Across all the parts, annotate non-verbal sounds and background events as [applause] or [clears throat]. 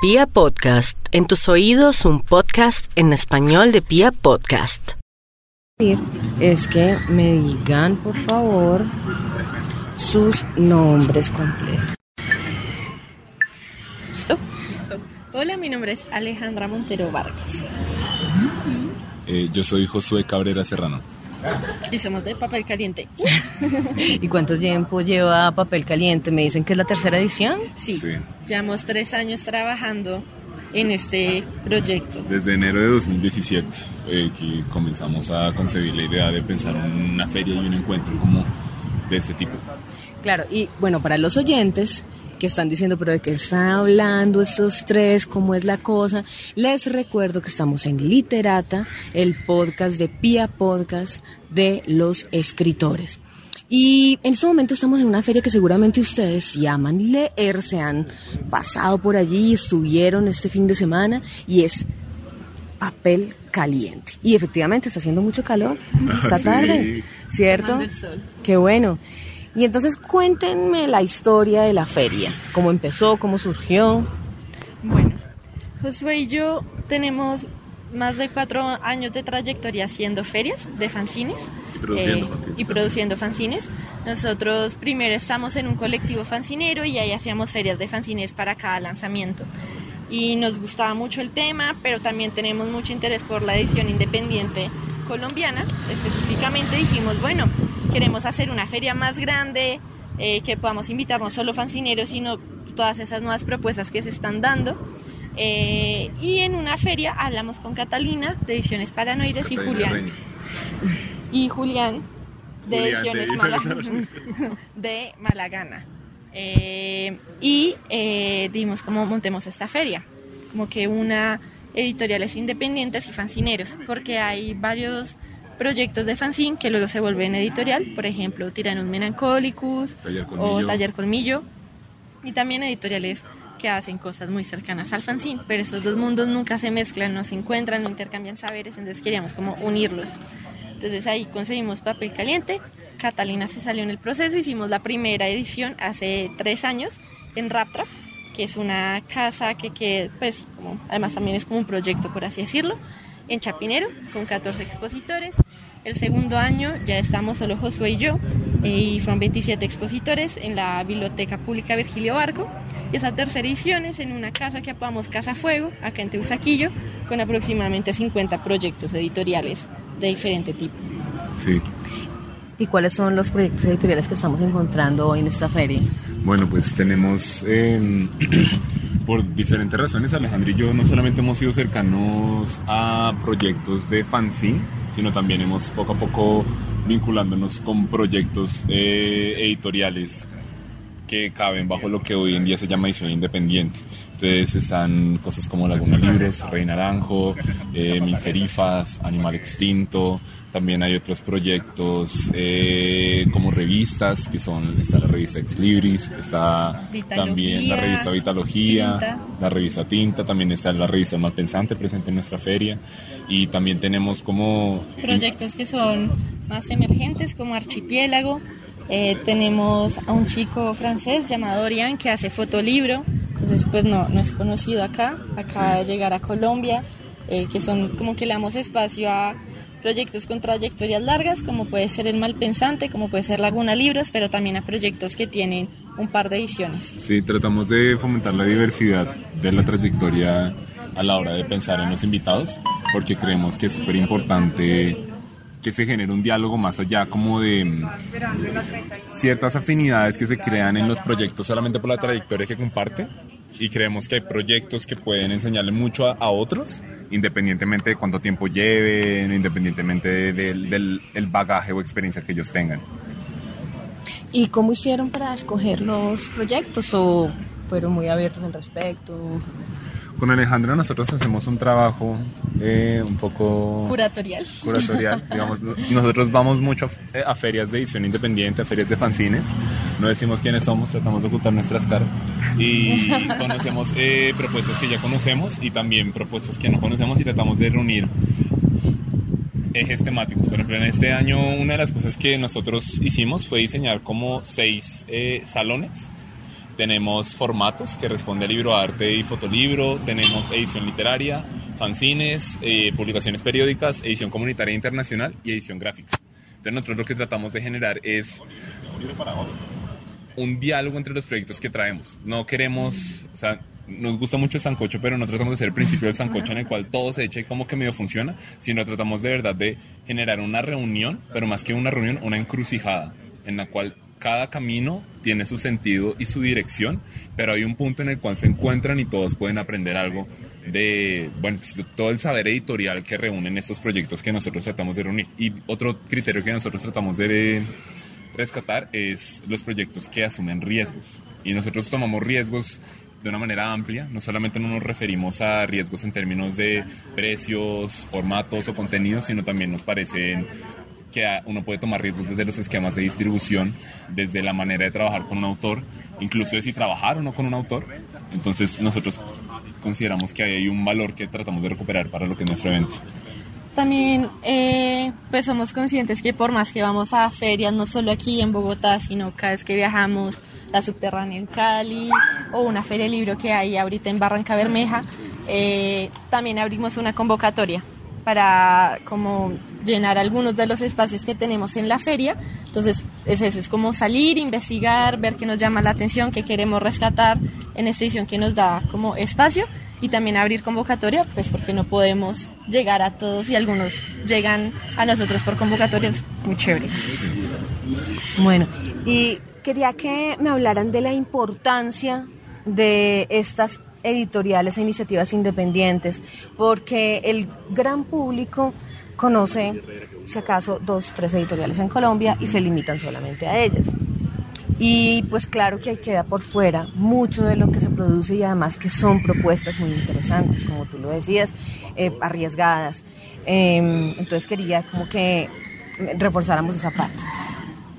Pia Podcast, en tus oídos un podcast en español de Pia Podcast. Es que me digan, por favor, sus nombres completos. ¿Listo? Hola, mi nombre es Alejandra Montero Vargas Eh, yo soy Josué Cabrera Serrano. Y somos de Papel Caliente. ¿Y cuánto tiempo lleva Papel Caliente? Me dicen que es la tercera edición. Sí, Sí. llevamos tres años trabajando en este proyecto. Desde enero de 2017 eh, que comenzamos a concebir la idea de pensar en una feria y un encuentro como de este tipo. Claro, y bueno, para los oyentes que están diciendo, pero de qué están hablando estos tres, cómo es la cosa, les recuerdo que estamos en Literata, el podcast de Pia Podcast de los escritores. Y en este momento estamos en una feria que seguramente ustedes llaman leer, se han pasado por allí, estuvieron este fin de semana y es papel caliente. Y efectivamente está haciendo mucho calor esta [laughs] Sí. tarde, ¿cierto? El sol. Qué bueno. Y entonces cuéntenme la historia de la feria, cómo empezó, cómo surgió. Bueno, Josué y yo tenemos más de cuatro años de trayectoria haciendo ferias de fanzines. Y produciendo fanzines y produciendo fanzines. Nosotros primero estamos en un colectivo fancinero y ahí hacíamos ferias de fanzines para cada lanzamiento. Y nos gustaba mucho el tema, pero también tenemos mucho interés por la edición independiente colombiana. Específicamente dijimos, bueno, queremos hacer una feria más grande, eh, que podamos invitar no solo fanzineros, sino todas esas nuevas propuestas que se están dando. Eh, y en una feria hablamos con Catalina de Ediciones Paranoides y Julián. Y Julián de Julián, de Ediciones Ediciones Mala- [laughs] de Malagana. Eh, y eh, dimos como montemos esta feria, como que una editoriales independientes y fanzineros, porque hay varios proyectos de fanzine que luego se vuelven editorial, por ejemplo, Tiranus Melancolicus Taller o. Taller Colmillo, y también editoriales que hacen cosas muy cercanas al fanzine, pero esos dos mundos nunca se mezclan, no se encuentran, no intercambian saberes, entonces queríamos como unirlos. Entonces ahí conseguimos papel caliente, Catalina se salió en el proceso, hicimos la primera edición hace tres años en Raptrap, que es una casa que, que pues, como, además también es como un proyecto, por así decirlo, en Chapinero, con 14 expositores. El segundo año ya estamos solo Josué y yo, eh, y fueron 27 expositores en la Biblioteca Pública Virgilio Barco. Y esa tercera edición es en una casa que apodamos Casa Fuego, acá en Teusaquillo, con aproximadamente 50 proyectos editoriales de diferente tipo. Sí. ¿Y cuáles son los proyectos editoriales que estamos encontrando hoy en esta feria? Bueno, pues tenemos, eh, [clears throat] por diferentes razones, Alejandro y yo no solamente hemos sido cercanos a proyectos de fanzine, sino también hemos poco a poco vinculándonos con proyectos eh, editoriales que caben bajo lo que hoy en día se llama edición independiente. Entonces están cosas como Laguna Libros, Rey Naranjo, eh, Mil Serifas, Animal Extinto. También hay otros proyectos eh, como revistas, que son, está la revista Ex Libris, está Vitalogía, también la revista Vitalogía, Tinta. la revista Tinta, también está la revista El Malpensante presente en nuestra feria. Y también tenemos como... proyectos que son más emergentes como Archipiélago. Eh, tenemos a un chico francés llamado Dorian que hace fotolibro, entonces pues no, no es conocido acá, acaba de llegar a Colombia, eh, que son como que le damos espacio a proyectos con trayectorias largas, como puede ser El Malpensante, como puede ser Laguna Libros, pero también a proyectos que tienen un par de ediciones. Sí, tratamos de fomentar la diversidad de la trayectoria a la hora de pensar en los invitados, porque creemos que es súper importante que se genere un diálogo más allá como de mm, ciertas afinidades que se crean en los proyectos solamente por la trayectoria que comparte y creemos que hay proyectos que pueden enseñarle mucho a, otros independientemente de cuánto tiempo lleven, independientemente de- del, del el bagaje o experiencia que ellos tengan. ¿Y cómo hicieron para escoger los proyectos o fueron muy abiertos al respecto? Con Alejandra nosotros hacemos un trabajo eh, un poco Curatorial. curatorial. [laughs] Digamos, no- nosotros vamos mucho a, eh, a ferias de edición independiente, a ferias de fanzines. No decimos quiénes somos, tratamos de ocultar nuestras caras. Y [laughs] conocemos eh, propuestas que ya conocemos y también propuestas que no conocemos y tratamos de reunir ejes temáticos. Por ejemplo, en este año una de las cosas que nosotros hicimos fue diseñar como seis eh, salones tenemos formatos que responde a libro arte y fotolibro, tenemos edición literaria, fanzines, eh, publicaciones periódicas, edición comunitaria internacional y edición gráfica. Entonces nosotros lo que tratamos de generar es un diálogo entre los proyectos que traemos. No queremos, o sea, nos gusta mucho el sancocho, pero no tratamos de ser el principio del sancocho en el cual todo se echa y como que medio funciona, sino tratamos de verdad de generar una reunión, pero más que una reunión, una encrucijada, en la cual cada camino tiene su sentido y su dirección, pero hay un punto en el cual se encuentran y todos pueden aprender algo de, bueno, pues, todo el saber editorial que reúnen estos proyectos que nosotros tratamos de reunir. Y otro criterio que nosotros tratamos de rescatar es los proyectos que asumen riesgos. Y nosotros tomamos riesgos de una manera amplia, no solamente no nos referimos a riesgos en términos de precios, formatos o contenidos, sino también nos parecen que uno puede tomar riesgos desde los esquemas de distribución, desde la manera de trabajar con un autor, incluso de si trabajar o no con un autor. Entonces nosotros consideramos que hay un valor que tratamos de recuperar para lo que es nuestro evento. También eh, pues somos conscientes que por más que vamos a ferias, no solo aquí en Bogotá, sino cada vez que viajamos, la subterránea en Cali o una feria de libro que hay ahorita en Barranca Bermeja, eh, también abrimos una convocatoria para como llenar algunos de los espacios que tenemos en la feria. Entonces es eso, es como salir, investigar, ver qué nos llama la atención, qué queremos rescatar en esta edición que nos da como espacio y también abrir convocatoria, pues porque no podemos llegar a todos y algunos llegan a nosotros por convocatorias, muy chévere. Bueno, y quería que me hablaran de la importancia de estas editoriales e iniciativas independientes, porque el gran público conoce, si acaso, dos, tres editoriales en Colombia y se limitan solamente a ellas. Y pues claro que ahí queda por fuera mucho de lo que se produce y además que son propuestas muy interesantes, como tú lo decías, eh, arriesgadas. Em, entonces quería como que reforzáramos esa parte.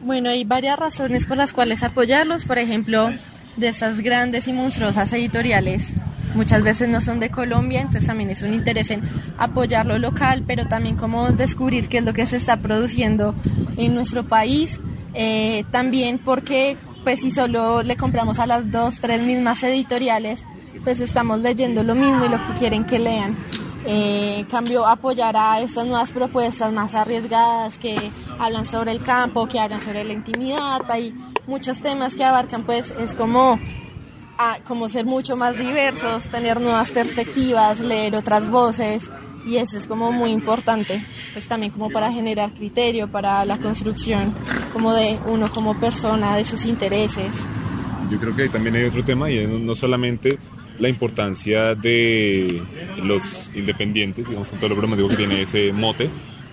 Bueno, hay varias razones por las cuales apoyarlos. Por ejemplo, de esas grandes y monstruosas editoriales muchas veces no son de Colombia, entonces también es un interés en apoyar lo local, pero también como descubrir qué es lo que se está produciendo en nuestro país. Eh, también porque pues si solo le compramos a las dos, tres mismas editoriales, pues estamos leyendo lo mismo y lo que quieren que lean. Eh, en cambio, apoyar a estas nuevas propuestas más arriesgadas que hablan sobre el campo, que hablan sobre la intimidad, hay muchos temas que abarcan, pues es como, como ser mucho más diversos, tener nuevas perspectivas, leer otras voces y eso es como muy importante, pues también como para generar criterio, para la construcción como de uno como persona, de sus intereses. Yo creo que también hay otro tema y es no solamente la importancia de los independientes, digamos con todo lo digo que tiene ese mote,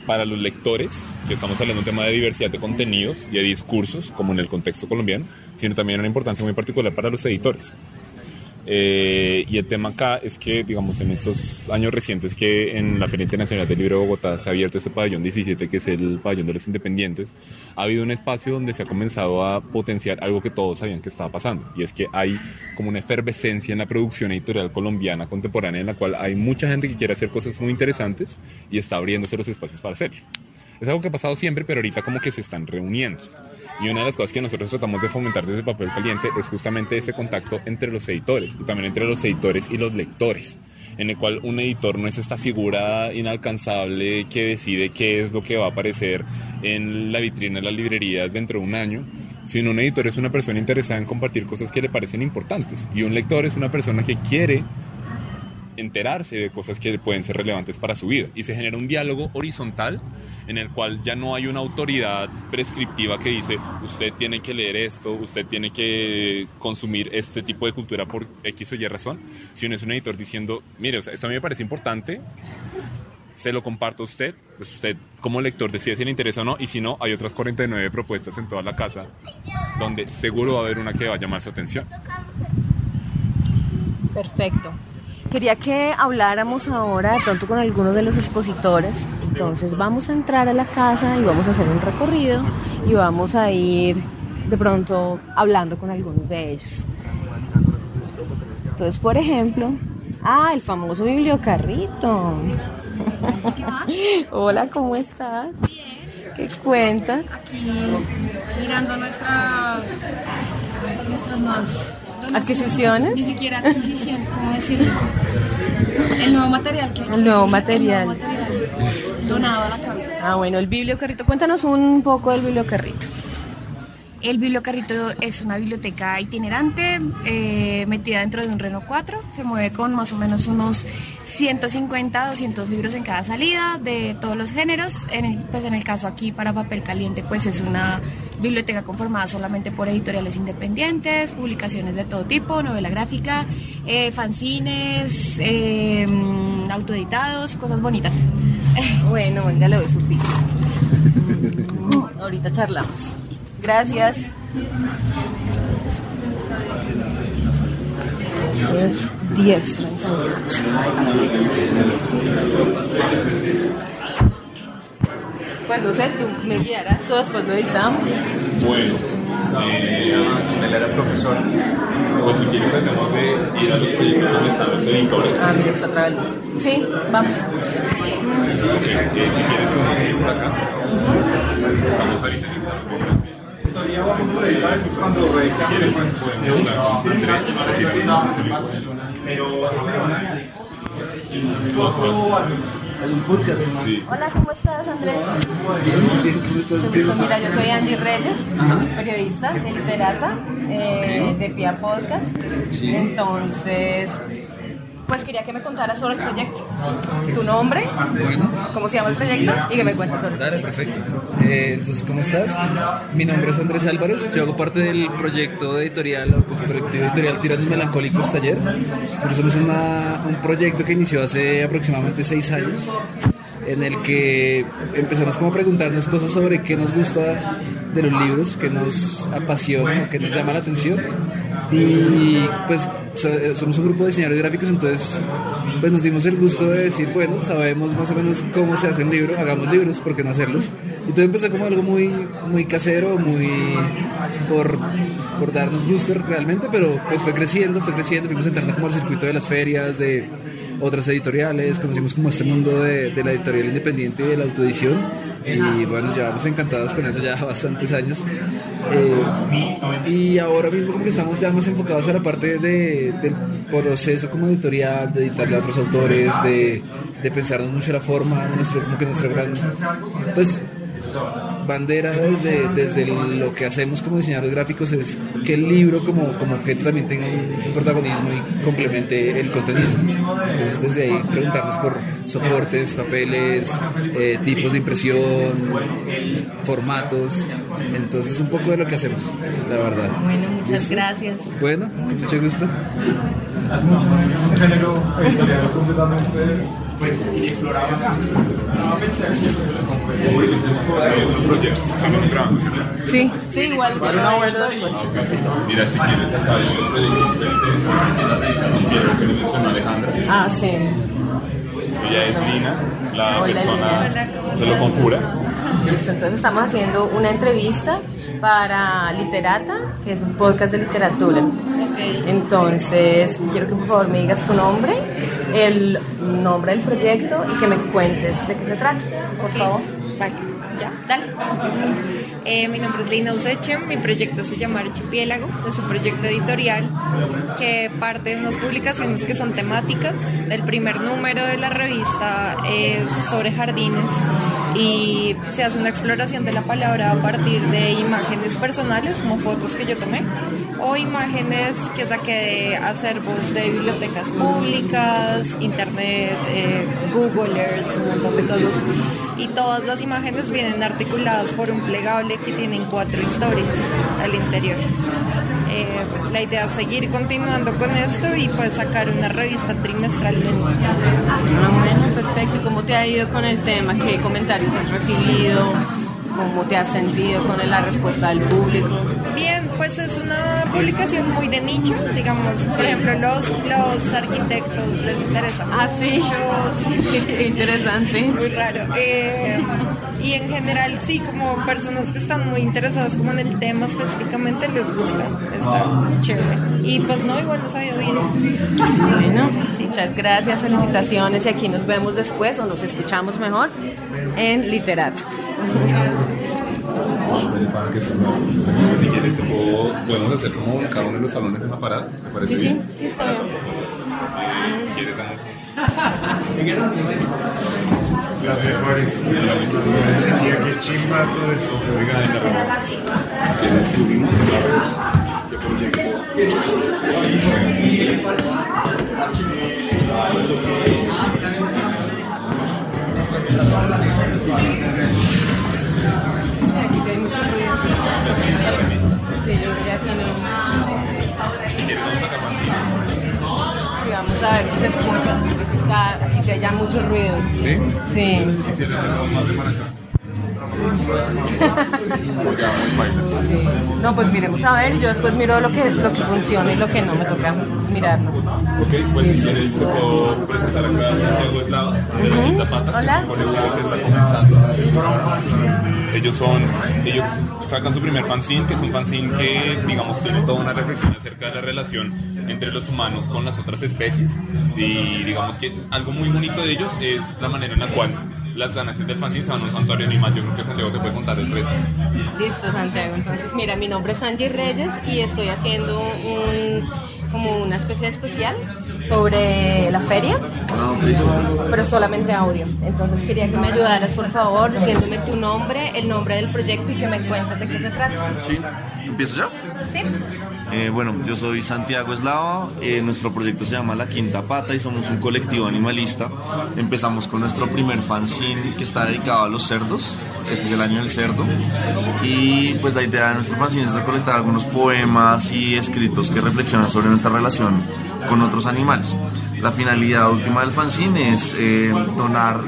para los lectores, que estamos hablando de un tema de diversidad de contenidos y de discursos, como en el contexto colombiano, sino también una importancia muy particular para los editores. Eh, y el tema acá es que, digamos, en estos años recientes que en la Feria Internacional del Libro de Bogotá se ha abierto este pabellón 17, que es el pabellón de los independientes, ha habido un espacio donde se ha comenzado a potenciar algo que todos sabían que estaba pasando, y es que hay como una efervescencia en la producción editorial colombiana contemporánea en la cual hay mucha gente que quiere hacer cosas muy interesantes y está abriéndose los espacios para hacerlo. Es algo que ha pasado siempre, pero ahorita como que se están reuniendo. Y una de las cosas que nosotros tratamos de fomentar desde Papel Caliente es justamente ese contacto entre los editores y también entre los editores y los lectores, en el cual un editor no es esta figura inalcanzable que decide qué es lo que va a aparecer en la vitrina de las librerías dentro de un año, sino un editor es una persona interesada en compartir cosas que le parecen importantes y un lector es una persona que quiere enterarse de cosas que pueden ser relevantes para su vida. Y se genera un diálogo horizontal en el cual ya no hay una autoridad prescriptiva que dice, usted tiene que leer esto, usted tiene que consumir este tipo de cultura por X o Y razón, sino es un editor diciendo, mire, esto a mí me parece importante, se lo comparto a usted, pues usted como lector decide si le interesa o no, y si no, hay otras 49 propuestas en toda la casa donde seguro va a haber una que va a llamar su atención. Perfecto. Quería que habláramos ahora de pronto con algunos de los expositores. Entonces vamos a entrar a la casa y vamos a hacer un recorrido y vamos a ir de pronto hablando con algunos de ellos. Entonces, por ejemplo, ah, el famoso bibliocarrito. [laughs] Hola, ¿cómo estás? ¿Qué cuentas? Aquí mirando nuestra, nuestras nuevas ¿Adquisiciones? Ni siquiera adquisición, ¿cómo decirlo? El nuevo material que El nuevo material. el nuevo material donado a la causa. Ah, bueno, el bibliocarrito. Cuéntanos un poco del bibliocarrito. El bibliocarrito es una biblioteca itinerante eh, metida dentro de un Renault 4. Se mueve con más o menos unos 150, 200 libros en cada salida de todos los géneros. En el, pues en el caso aquí para papel caliente, pues es una biblioteca conformada solamente por editoriales independientes, publicaciones de todo tipo, novela gráfica, eh, fanzines, eh, autoeditados, cosas bonitas. [laughs] Bueno, venga, le doy su pico. Mm, Ahorita charlamos. Gracias. Entonces, 10, 38. Pues no sé, tú me guiarás o después lo editamos. Bueno, eh, él era profesor. Pues si quieres hacemos de ir a los proyectos donde están los editores. Ah, mira, está otra vez. Sí, vamos. Ok, eh, si quieres podemos seguir por acá. Vamos ahorita a iniciar. Si quieres podemos hablar con Andrés. Hay un podcast. Sí. Hola, ¿cómo estás, Andrés? Bien, bien, ¿cómo estás? Mucho gusto. Mira, yo soy Angie Reyes, periodista de Literata, eh, de Pia Podcast. Sí. Entonces, pues quería que me contaras sobre el proyecto. Tu nombre, cómo se llama el proyecto y que me cuentes sobre el Dale, proyecto. perfecto. Eh, entonces, ¿cómo estás? Mi nombre es Andrés Álvarez, yo hago parte del proyecto de editorial, pues colectivo editorial Tiranos Melancólicos Taller. Pero somos un proyecto que inició hace aproximadamente seis años, en el que empezamos como a preguntarnos cosas sobre qué nos gusta de los libros, qué nos apasiona, qué nos llama la atención. Y pues eh, somos un grupo de diseñadores gráficos, entonces pues nos dimos el gusto de decir, bueno, sabemos más o menos cómo se hace un libro, hagamos libros, ¿por qué no hacerlos? Y todo empezó como algo muy, muy casero, muy por, por darnos gusto realmente, pero pues fue creciendo, fue creciendo, fuimos entrando como al circuito de las ferias, de otras editoriales, conocimos como este mundo de, de la editorial independiente y de la autoedición y bueno, llevamos encantados con eso ya [laughs] bastantes años. Eh, y ahora mismo como que estamos ya más enfocados a la parte de, del proceso como editorial, de editarle a otros autores, de, de pensarnos mucho la forma, nuestro, como que nuestro gran, pues bandera desde, desde lo que hacemos como diseñadores gráficos es que el libro como, como objeto también tenga un, protagonismo y complemente el contenido. Entonces desde ahí preguntarnos por soportes, papeles, eh, tipos de impresión, formatos. Entonces un poco de lo que hacemos, la verdad. Bueno, muchas gracias. Bueno, con mucho gusto. Un género editorial completamente pues inexplorado. Estamos grabando, ¿cierto? Sí, sí, igual. una vuelta y Mira, si quieres, acá hay un proyecto interesante. Vieron que nos mencionó Alejandra. Ah, sí. Ella es Lina, la persona que lo conjura. Listo, entonces estamos haciendo una entrevista para Literata, que es un podcast de literatura. Entonces, quiero que por favor me digas tu nombre, el nombre del proyecto y que me cuentes de qué se trata, por favor. Vale, ya, dale. Eh, mi nombre es Lina Useche, mi proyecto se llama Archipiélago, es un proyecto editorial que parte de unas publicaciones que son temáticas. El primer número de la revista es sobre jardines y se hace una exploración de la palabra a partir de imágenes personales, como fotos que yo tomé, o imágenes que saqué de acervos de bibliotecas públicas, internet, eh, Google Earth, un montón de cosas. Y todas las imágenes vienen articuladas por un plegable que tienen cuatro historias al interior. Eh, la idea es seguir continuando con esto y pues sacar una revista trimestralmente. Ah, bueno, perfecto. ¿Y cómo te ha ido con el tema? ¿Qué comentarios has recibido? ¿Cómo te has sentido con la respuesta del público? Pues es una publicación muy de nicho, digamos, por ejemplo, los, los arquitectos les interesa Ah, sí. mucho, [laughs] interesante. muy raro. Eh, y en general, sí, como personas que están muy interesadas como en el tema específicamente les gusta, está chévere. Y pues no, igual nos ha ido bien. Bueno, muchas gracias, felicitaciones y aquí nos vemos después o nos escuchamos mejor en Literato. Para que se Si quieres, te puedo, podemos hacer como cada uno de los salones en la parada. ¿Te parece Sí, sí, bien? sí, está bien. Si quieres, damos Las mejores. Aquí chimba todo esto. Oiga, en la parada. Si quieres, subimos. ¿Qué proyecto? Mucho ruido. Sí, yo creo que. Si a sacar Sí, vamos a ver si se escucha. Porque sí está, aquí sí hay ya mucho ruido. ¿Sí? Sí. Quisiera hacer más de para acá. Porque. No, pues miremos a ver y yo después miro lo que, lo que funciona y lo que no me toca mirarlo. Ok, pues si quieres te puedo presentar acá a Santiago Eslava, de la Quinta Pata, Hola. que está comenzando. Ellos son, ellos sacan su primer fanzine, que es un fanzine que, digamos, tiene toda una reflexión acerca de la relación entre los humanos con las otras especies. Y digamos que algo muy bonito de ellos es la manera en la cual las ganancias del fanzine se van a un santuario animal. Yo creo que Santiago te puede contar el resto. Listo, Santiago. Entonces, mira, mi nombre es Angie Reyes y estoy haciendo un como una especie especial sobre la feria, pero solamente audio. Entonces quería que me ayudaras, por favor, diciéndome tu nombre, el nombre del proyecto y que me cuentes de qué se trata. Sí, ¿empiezo ya? ¿Sí? Eh, bueno, yo soy Santiago Eslava, eh, nuestro proyecto se llama La Quinta Pata y somos un colectivo animalista. Empezamos con nuestro primer fanzine que está dedicado a los cerdos, este es el año del cerdo, y pues la idea de nuestro fanzine es recolectar algunos poemas y escritos que reflexionan sobre nuestra relación con otros animales. La finalidad última del fanzine es eh, donar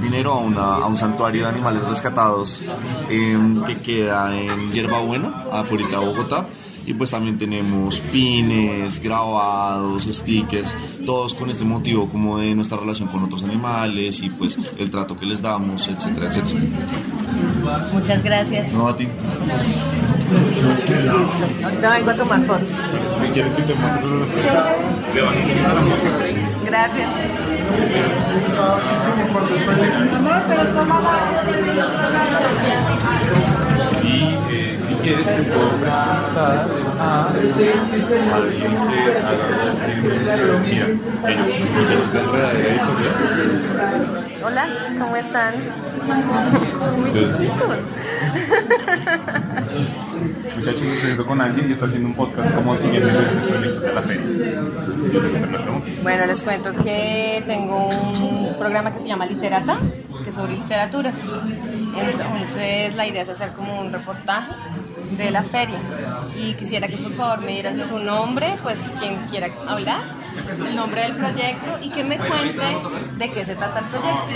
dinero a, un santuario de animales rescatados eh, que queda en Yerbabuena, afuera de Bogotá. Y pues también tenemos pines, grabados, stickers, todos con este motivo como de nuestra relación con otros animales y pues el trato que les damos, etcétera, etcétera. Muchas gracias. No a ti. Listo. Ahorita vengo a tomar fotos. Quieres que te muestre Sí. Le van a enseñar a la música. Gracias. Y eh, quieres, te puedo presentar a alguien que haga Mira, ellos, de enredadera editorial. Hola, ¿cómo están? [laughs] Son muy chiquitos. Muchachos, estoy con alguien y está haciendo un podcast como siguiendo los proyectos de la feria. Entonces, yo te hacer las preguntas. Bueno, les cuento que tengo un programa que se llama Literata, que sobre literatura. Entonces, la idea es hacer como un reportaje de la feria. Y quisiera que por favor me dieran su nombre, pues quien quiera hablar, el nombre del proyecto y que me cuente de qué se trata el proyecto.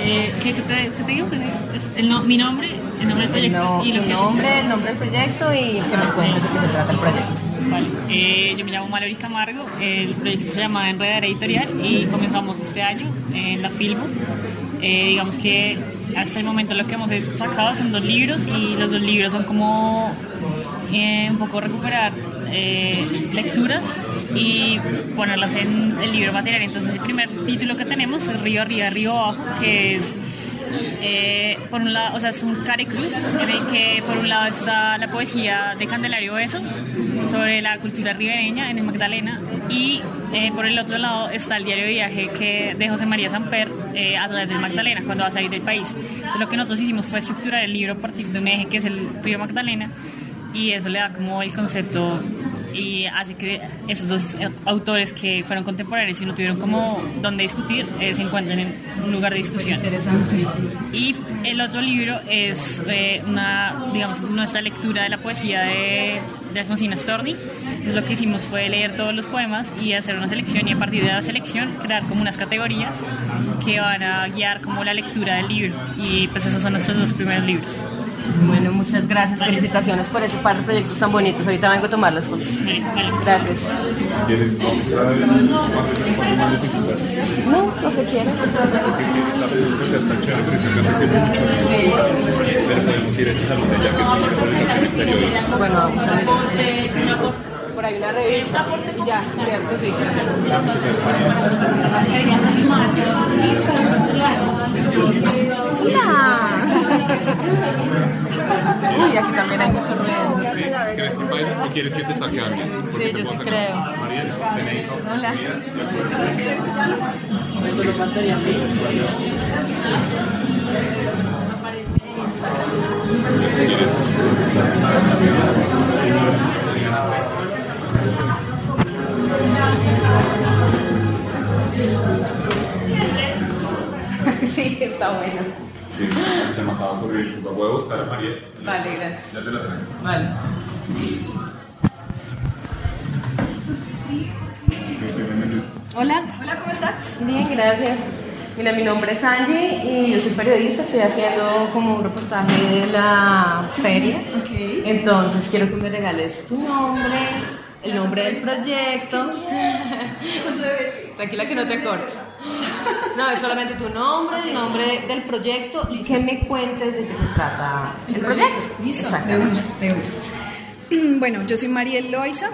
Eh, ¿qué, qué te, qué te digo? Que es el no- mi nombre, el nombre del proyecto No, y lo que nombre, el nombre del proyecto y que me cuentes de qué se trata el proyecto. Vale. Eh, yo me llamo Mallory Camargo, el proyecto se llama Enredadera Editorial y comenzamos este año en la Filmo. Eh, digamos que hasta el momento lo que hemos sacado son dos libros y los dos libros son como eh, un poco recuperar eh, lecturas y ponerlas en el libro material. Entonces el primer título que tenemos es Río Arriba, Río Abajo, que es eh, por un lado, o sea, es un caricruz en el que por un lado está la poesía de Candelario Beso sobre la cultura ribereña en el Magdalena y eh, por el otro lado está el diario de viaje que de José María Samper eh, a través del Magdalena cuando va a salir del país. Entonces, lo que nosotros hicimos fue estructurar el libro a partir de un eje que es el río Magdalena y eso le da como el concepto y hace que esos dos autores que fueron contemporáneos y no tuvieron como donde discutir eh, se encuentren en un lugar de discusión. Interesante. Y el otro libro es eh, una, digamos, nuestra lectura de la poesía de, de Alfonsina Storni. Lo que hicimos fue leer todos los poemas y hacer una selección y a partir de la selección crear como unas categorías que van a guiar como la lectura del libro. Y pues esos son nuestros dos primeros libros. Bueno, muchas gracias. Felicitaciones por ese par de proyectos tan bonitos. Ahorita vengo a tomar las fotos. Gracias. Quieres. No, me hace mucho. Sí. Pero podemos ir a ese salón de allá que es como publicaciones periódicas. Bueno, vamos a ver. Por ahí una revista y ya, ¿cierto? Sí. Hola. Uy, aquí también hay mucho ruido. Sí, ¿Crees que baila o quieres que te saque alguien? Sí, yo sí creo. Mariela, ven ahí. Hola. [laughs] Sí, está bueno. Sí, se me acaba de ocurrir. Voy a buscar a Mariela. Vale, gracias. Ya te la traigo. Vale. Hola. Hola, ¿cómo estás? Bien, gracias. Mira, mi nombre es Angie y yo soy periodista, estoy haciendo como un reportaje de la feria. Entonces quiero que me regales tu nombre, el nombre del proyecto. [laughs] Tranquila que no te corto. [laughs] No, es solamente tu nombre, el nombre del proyecto y que me cuentes de qué se trata el, proyecto. Listo, Exactamente. de una, de una. [clears throat] Bueno, yo soy Mariel Loaiza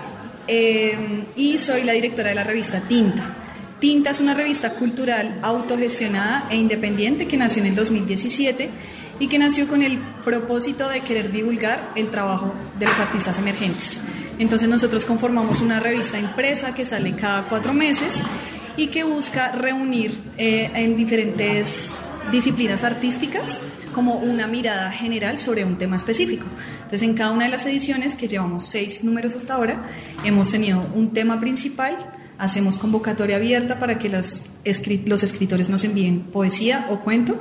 eh, y soy la directora de la revista Tinta. Tinta es una revista cultural autogestionada e independiente que nació en el 2017 y que nació con el propósito de querer divulgar el trabajo de los artistas emergentes. Entonces nosotros conformamos una revista impresa que sale cada cuatro meses y que busca reunir eh, en diferentes disciplinas artísticas como una mirada general sobre un tema específico. Entonces, en cada una de las ediciones, que llevamos seis números hasta ahora, hemos tenido un tema principal, hacemos convocatoria abierta para que las los escritores nos envíen poesía o cuento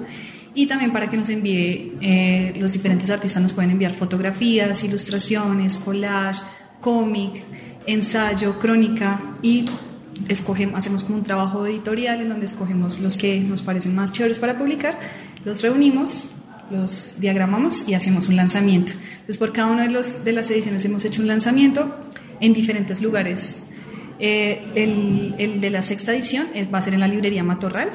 y también para que nos envíe, eh, los diferentes artistas nos pueden enviar fotografías, ilustraciones, collage, cómic, ensayo, crónica y escogemos, hacemos como un trabajo editorial en donde escogemos los que nos parecen más chéveres para publicar, los reunimos, los diagramamos y hacemos un lanzamiento. Entonces, por cada una de, los, de las ediciones hemos hecho un lanzamiento en diferentes lugares. Eh, el, el de la sexta edición es, va a ser en la librería Matorral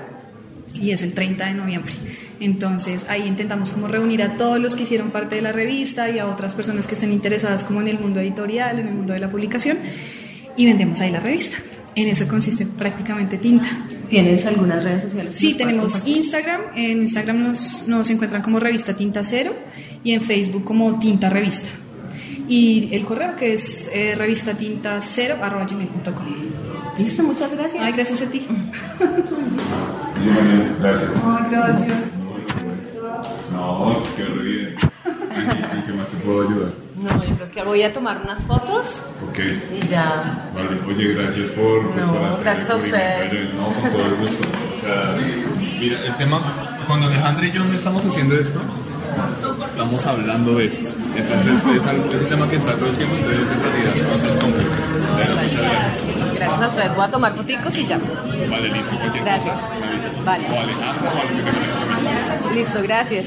y es el 30 de noviembre. Entonces ahí intentamos como reunir a todos los que hicieron parte de la revista y a otras personas que estén interesadas como en el mundo editorial, en el mundo de la publicación y vendemos ahí la revista. En eso consiste prácticamente tinta. ¿Tienes algunas redes sociales? Sí, tenemos? Instagram. En Instagram nos, nos encuentran como revista Tinta Cero y en Facebook como Tinta Revista. Y el correo que es eh, revistatintacero.com. Listo, muchas gracias. Ay, gracias a ti. Gracias. Ay, gracias. No, qué bien. ¿En qué más te puedo ayudar? No, yo creo que voy a tomar unas fotos Ok. y ya. Vale, oye, gracias por, pues, No, por hacer gracias a ustedes. No, con todo el gusto. O sea, mira, el tema, cuando Alejandra y yo no estamos haciendo esto, estamos hablando de eso. Entonces, es, algo, es un tema que está todo el tiempo, entonces en realidad no es complejo. Pero muchas gracias. A ustedes. Voy a tomar foticos y ya. Vale, listo, cualquier Gracias. cosa. Vale. O Alejandra o a los que tengan esa. Listo, gracias.